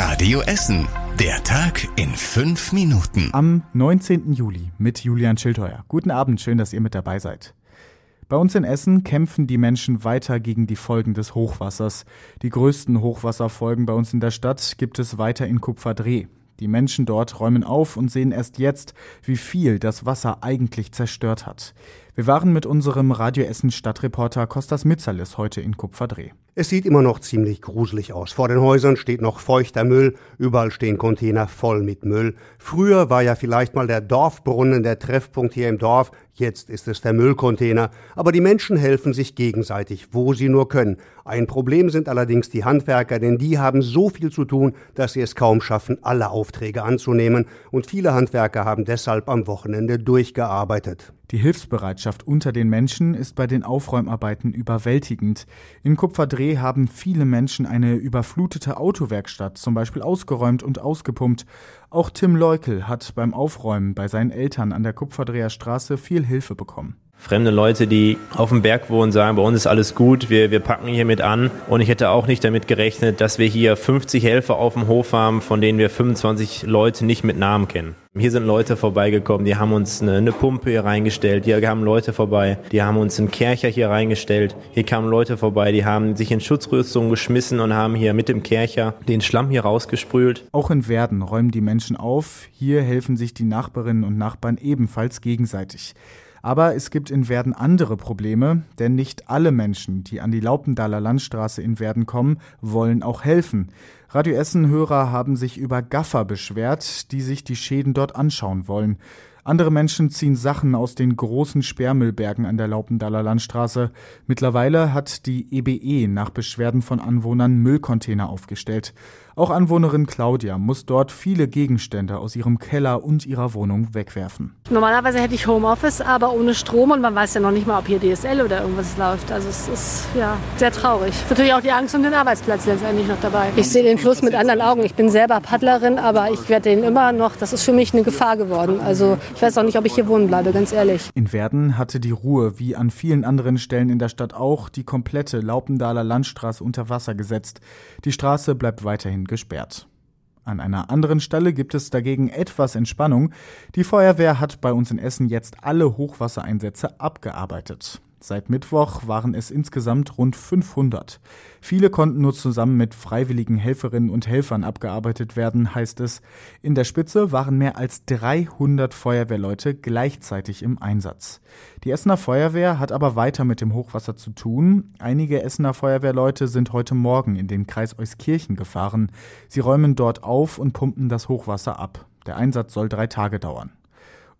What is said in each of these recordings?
Radio Essen. Der Tag in fünf Minuten. Am 19. Juli mit Julian Schildheuer. Guten Abend, schön, dass ihr mit dabei seid. Bei uns in Essen kämpfen die Menschen weiter gegen die Folgen des Hochwassers. Die größten Hochwasserfolgen bei uns in der Stadt gibt es weiter in Kupferdreh. Die Menschen dort räumen auf und sehen erst jetzt, wie viel das Wasser eigentlich zerstört hat. Wir waren mit unserem Radio Essen Stadtreporter Kostas Mitzalis heute in Kupferdreh. Es sieht immer noch ziemlich gruselig aus. Vor den Häusern steht noch feuchter Müll, überall stehen Container voll mit Müll. Früher war ja vielleicht mal der Dorfbrunnen der Treffpunkt hier im Dorf, jetzt ist es der Müllcontainer. Aber die Menschen helfen sich gegenseitig, wo sie nur können. Ein Problem sind allerdings die Handwerker, denn die haben so viel zu tun, dass sie es kaum schaffen, alle Aufträge anzunehmen. Und viele Handwerker haben deshalb am Wochenende durchgearbeitet. Die Hilfsbereitschaft unter den Menschen ist bei den Aufräumarbeiten überwältigend. In Kupferdreh haben viele Menschen eine überflutete Autowerkstatt zum Beispiel ausgeräumt und ausgepumpt. Auch Tim Leukel hat beim Aufräumen bei seinen Eltern an der Kupferdreher Straße viel Hilfe bekommen. Fremde Leute, die auf dem Berg wohnen, sagen, bei uns ist alles gut, wir, wir packen hier mit an. Und ich hätte auch nicht damit gerechnet, dass wir hier 50 Helfer auf dem Hof haben, von denen wir 25 Leute nicht mit Namen kennen. Hier sind Leute vorbeigekommen, die haben uns eine, eine Pumpe hier reingestellt, hier kamen Leute vorbei, die haben uns einen Kercher hier reingestellt, hier kamen Leute vorbei, die haben sich in Schutzrüstung geschmissen und haben hier mit dem Kercher den Schlamm hier rausgesprüht. Auch in Werden räumen die Menschen auf, hier helfen sich die Nachbarinnen und Nachbarn ebenfalls gegenseitig. Aber es gibt in Werden andere Probleme, denn nicht alle Menschen, die an die Laupendaler Landstraße in Werden kommen, wollen auch helfen. Radio Essen-Hörer haben sich über Gaffer beschwert, die sich die Schäden dort anschauen wollen. Andere Menschen ziehen Sachen aus den großen Sperrmüllbergen an der Laupendaler Landstraße. Mittlerweile hat die EBE nach Beschwerden von Anwohnern Müllcontainer aufgestellt. Auch Anwohnerin Claudia muss dort viele Gegenstände aus ihrem Keller und ihrer Wohnung wegwerfen. Normalerweise hätte ich Homeoffice, aber ohne Strom und man weiß ja noch nicht mal, ob hier DSL oder irgendwas läuft. Also es ist ja sehr traurig. Es ist natürlich auch die Angst um den Arbeitsplatz letztendlich noch dabei. Ich sehe den Fluss mit anderen Augen. Ich bin selber Paddlerin, aber ich werde den immer noch, das ist für mich eine Gefahr geworden. Also ich weiß auch nicht, ob ich hier wohnen bleibe, ganz ehrlich. In Werden hatte die Ruhe, wie an vielen anderen Stellen in der Stadt auch, die komplette Laupendaler Landstraße unter Wasser gesetzt. Die Straße bleibt weiterhin gesperrt. An einer anderen Stelle gibt es dagegen etwas Entspannung. Die Feuerwehr hat bei uns in Essen jetzt alle Hochwassereinsätze abgearbeitet. Seit Mittwoch waren es insgesamt rund 500. Viele konnten nur zusammen mit freiwilligen Helferinnen und Helfern abgearbeitet werden, heißt es. In der Spitze waren mehr als 300 Feuerwehrleute gleichzeitig im Einsatz. Die Essener Feuerwehr hat aber weiter mit dem Hochwasser zu tun. Einige Essener Feuerwehrleute sind heute Morgen in den Kreis Euskirchen gefahren. Sie räumen dort auf und pumpen das Hochwasser ab. Der Einsatz soll drei Tage dauern.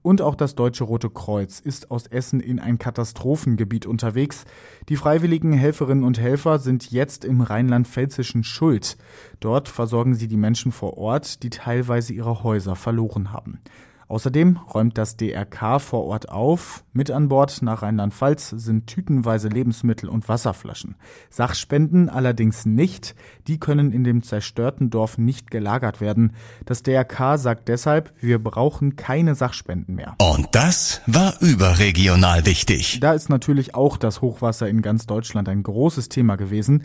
Und auch das Deutsche Rote Kreuz ist aus Essen in ein Katastrophengebiet unterwegs. Die freiwilligen Helferinnen und Helfer sind jetzt im rheinland-pfälzischen Schuld. Dort versorgen sie die Menschen vor Ort, die teilweise ihre Häuser verloren haben. Außerdem räumt das DRK vor Ort auf. Mit an Bord nach Rheinland-Pfalz sind tütenweise Lebensmittel und Wasserflaschen. Sachspenden allerdings nicht. Die können in dem zerstörten Dorf nicht gelagert werden. Das DRK sagt deshalb, wir brauchen keine Sachspenden mehr. Und das war überregional wichtig. Da ist natürlich auch das Hochwasser in ganz Deutschland ein großes Thema gewesen.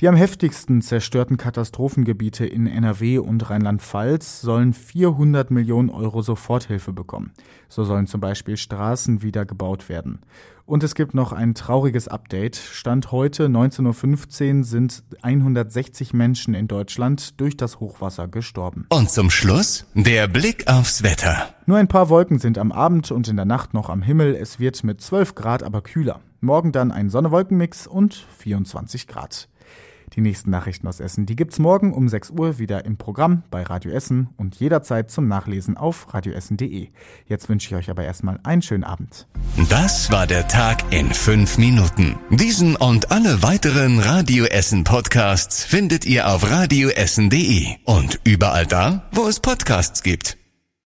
Die am heftigsten zerstörten Katastrophengebiete in NRW und Rheinland-Pfalz sollen 400 Millionen Euro Soforthilfe bekommen. So sollen zum Beispiel Straßen wieder gebaut werden. Und es gibt noch ein trauriges Update. Stand heute 19.15 Uhr sind 160 Menschen in Deutschland durch das Hochwasser gestorben. Und zum Schluss der Blick aufs Wetter. Nur ein paar Wolken sind am Abend und in der Nacht noch am Himmel. Es wird mit 12 Grad aber kühler. Morgen dann ein Sonne-Wolken-Mix und 24 Grad. Die nächsten Nachrichten aus Essen, die gibt's morgen um 6 Uhr wieder im Programm bei Radio Essen und jederzeit zum Nachlesen auf radioessen.de. Jetzt wünsche ich euch aber erstmal einen schönen Abend. Das war der Tag in fünf Minuten. Diesen und alle weiteren Radio Essen Podcasts findet ihr auf radioessen.de und überall da, wo es Podcasts gibt.